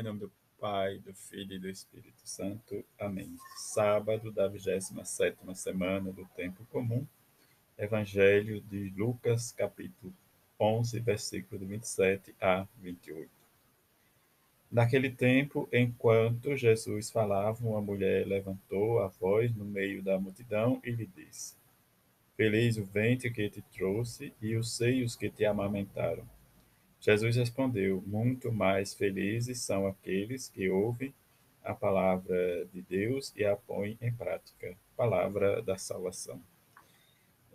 Em nome do Pai, do Filho e do Espírito Santo. Amém. Sábado da 27 semana do Tempo Comum. Evangelho de Lucas, capítulo 11, versículo de 27 a 28. Naquele tempo, enquanto Jesus falava, uma mulher levantou a voz no meio da multidão e lhe disse: Feliz o ventre que te trouxe e os seios que te amamentaram. Jesus respondeu: Muito mais felizes são aqueles que ouvem a palavra de Deus e a põem em prática. Palavra da salvação.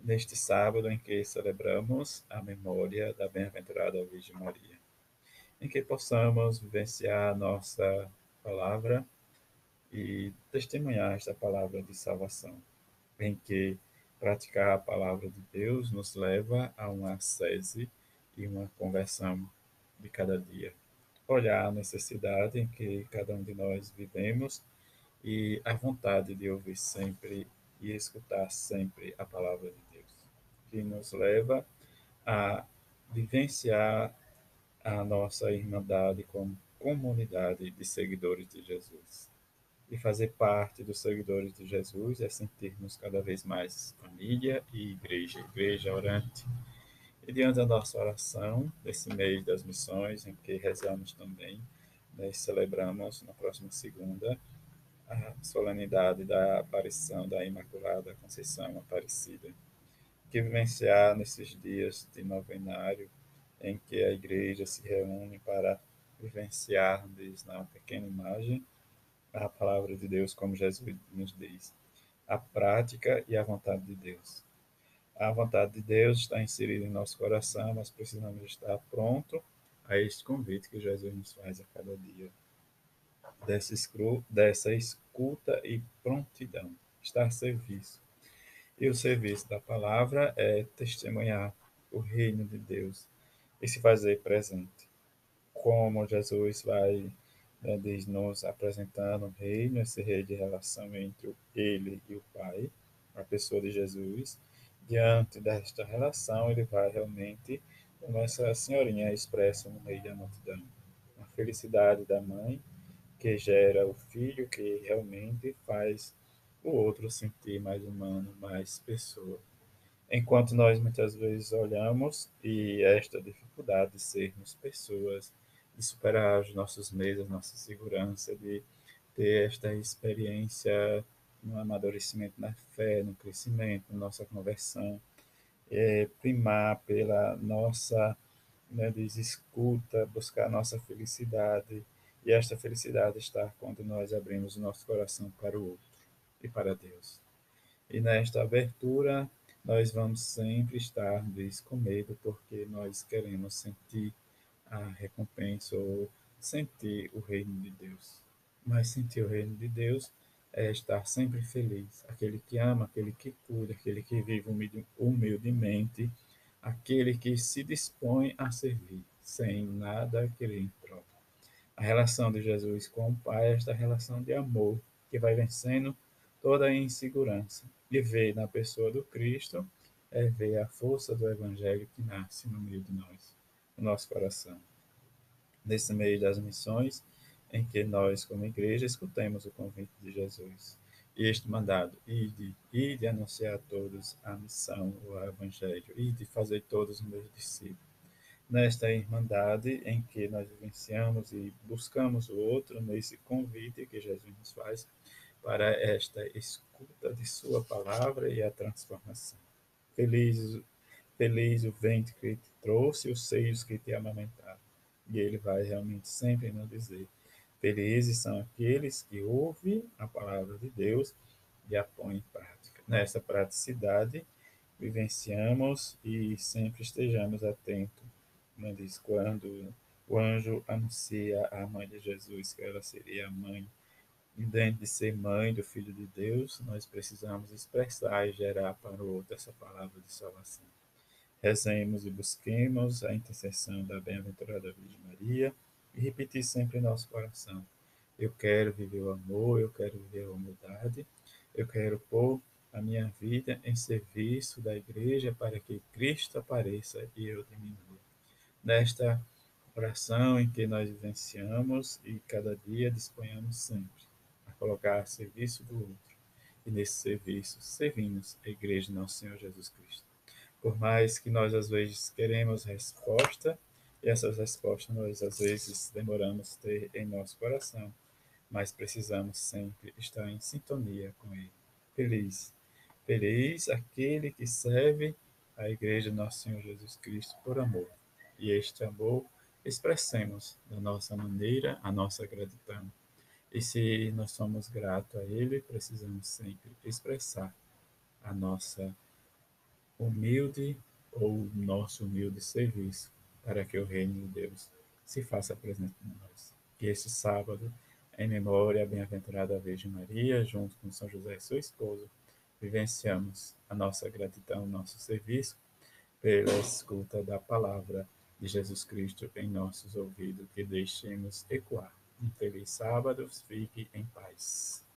Neste sábado em que celebramos a memória da bem-aventurada Virgem Maria, em que possamos vivenciar nossa palavra e testemunhar esta palavra de salvação, em que praticar a palavra de Deus nos leva a uma ascese e uma conversão de cada dia. Olhar a necessidade em que cada um de nós vivemos e a vontade de ouvir sempre e escutar sempre a palavra de Deus, que nos leva a vivenciar a nossa irmandade como comunidade de seguidores de Jesus. E fazer parte dos seguidores de Jesus é sentirmos cada vez mais família e igreja, igreja orante e diante da nossa oração, desse mês das missões, em que rezamos também, né, celebramos na próxima segunda a solenidade da aparição da Imaculada Conceição Aparecida, que vivenciar nesses dias de novenário, em que a igreja se reúne para vivenciar, diz na pequena imagem, a palavra de Deus, como Jesus nos diz, a prática e a vontade de Deus. A vontade de Deus está inserida em nosso coração, mas precisamos estar pronto a este convite que Jesus nos faz a cada dia. Dessa, dessa escuta e prontidão, estar a serviço. E o serviço da palavra é testemunhar o reino de Deus e se fazer presente. Como Jesus vai né, diz, nos apresentando o reino, esse reino de relação entre ele e o Pai, a pessoa de Jesus, diante desta relação, ele vai realmente, como essa senhorinha expressa no meio da multidão, a felicidade da mãe que gera o filho que realmente faz o outro sentir mais humano, mais pessoa. Enquanto nós muitas vezes olhamos e esta dificuldade de sermos pessoas, de superar os nossos medos, nossa segurança, de ter esta experiência no amadurecimento na fé, no crescimento, na nossa conversão, é, primar pela nossa né, escuta, buscar a nossa felicidade, e esta felicidade está quando nós abrimos o nosso coração para o outro e para Deus. E nesta abertura, nós vamos sempre estar com medo, porque nós queremos sentir a recompensa ou sentir o reino de Deus. Mas sentir o reino de Deus é estar sempre feliz. Aquele que ama, aquele que cuida, aquele que vive humildemente, aquele que se dispõe a servir, sem nada querer em troca. A relação de Jesus com o Pai é esta relação de amor que vai vencendo toda a insegurança. E ver na pessoa do Cristo é ver a força do Evangelho que nasce no meio de nós, no nosso coração. Nesse meio das missões, em que nós, como igreja, escutemos o convite de Jesus. E este mandado, ide, ide anunciar a todos a missão, o evangelho, ide fazer todos os meus discípulos. Nesta irmandade em que nós vivenciamos e buscamos o outro, nesse convite que Jesus nos faz para esta escuta de Sua palavra e a transformação. Feliz, feliz o ventre que te trouxe, os seios que te amamentaram. E Ele vai realmente sempre nos dizer Felizes são aqueles que ouvem a palavra de Deus e a põem em prática. Nessa praticidade, vivenciamos e sempre estejamos atentos. Né? Diz quando o anjo anuncia à mãe de Jesus que ela seria a mãe, e dentro de ser mãe do Filho de Deus, nós precisamos expressar e gerar para o outro essa palavra de salvação. Rezemos e busquemos a intercessão da bem-aventurada Virgem Maria e repetir sempre em nosso coração. Eu quero viver o amor, eu quero viver a humildade, eu quero pôr a minha vida em serviço da igreja para que Cristo apareça e eu diminua. Nesta Oração em que nós vivenciamos e cada dia disponhamos sempre a colocar a serviço do outro. E nesse serviço servimos a Igreja de Nosso Senhor Jesus Cristo. Por mais que nós às vezes queremos resposta, e essas respostas nós às vezes demoramos ter em nosso coração, mas precisamos sempre estar em sintonia com Ele. Feliz, feliz aquele que serve a Igreja de Nosso Senhor Jesus Cristo por amor. E este amor expressemos da nossa maneira a nossa gratidão. E se nós somos gratos a Ele, precisamos sempre expressar a nossa humilde ou nosso humilde serviço para que o reino de Deus se faça presente em nós. Que este sábado, em memória à bem-aventurada Virgem Maria, junto com São José, sua esposa, vivenciamos a nossa gratidão, nosso serviço pela escuta da palavra de Jesus Cristo em nossos ouvidos, que deixemos ecoar. Um feliz sábado, fique em paz.